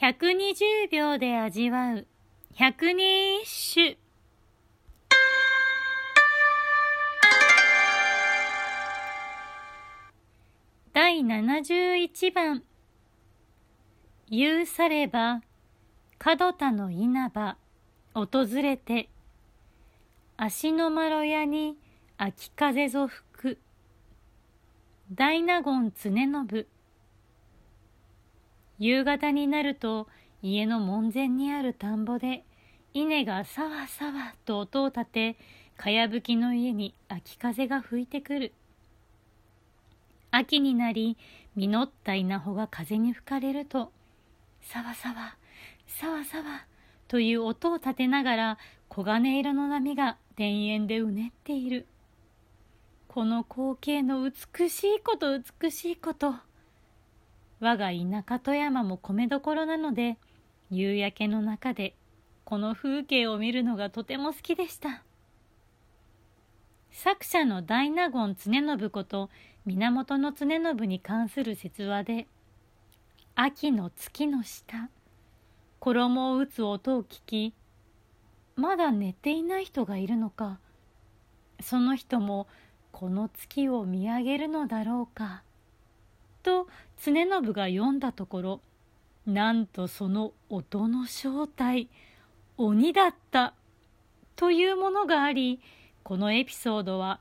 120秒で味わう。百人一首第71番言うされば角田の稲葉訪れて足のまろやに秋風ぞ吹く。大納言常信夕方になると家の門前にある田んぼで稲がさわさわと音を立てかやぶきの家に秋風が吹いてくる。秋になり実った稲穂が風に吹かれるとさわさわさわさわという音を立てながら黄金色の波が田園でうねっている。この光景の美しいこと美しいこと我が田舎富山も米どころなので夕焼けの中でこの風景を見るのがとても好きでした。作者の大納言常信こと源常信に関する説話で「秋の月の下衣を打つ音を聞きまだ寝ていない人がいるのかその人もこの月を見上げるのだろうか」と常信が読んだところなんとその音の正体鬼だったというものがありこのエピソードは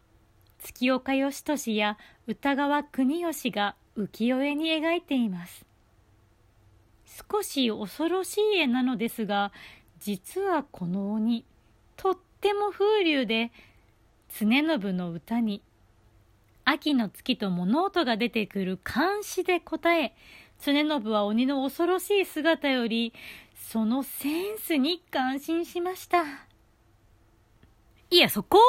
月岡義俊や歌川国義が浮世絵に描いています。少し恐ろしい絵なのですが実はこの鬼とっても風流で常信の歌に秋の月と物音が出てくる監視で答え、常信は鬼の恐ろしい姿より、そのセンスに感心しました。いや、そこ？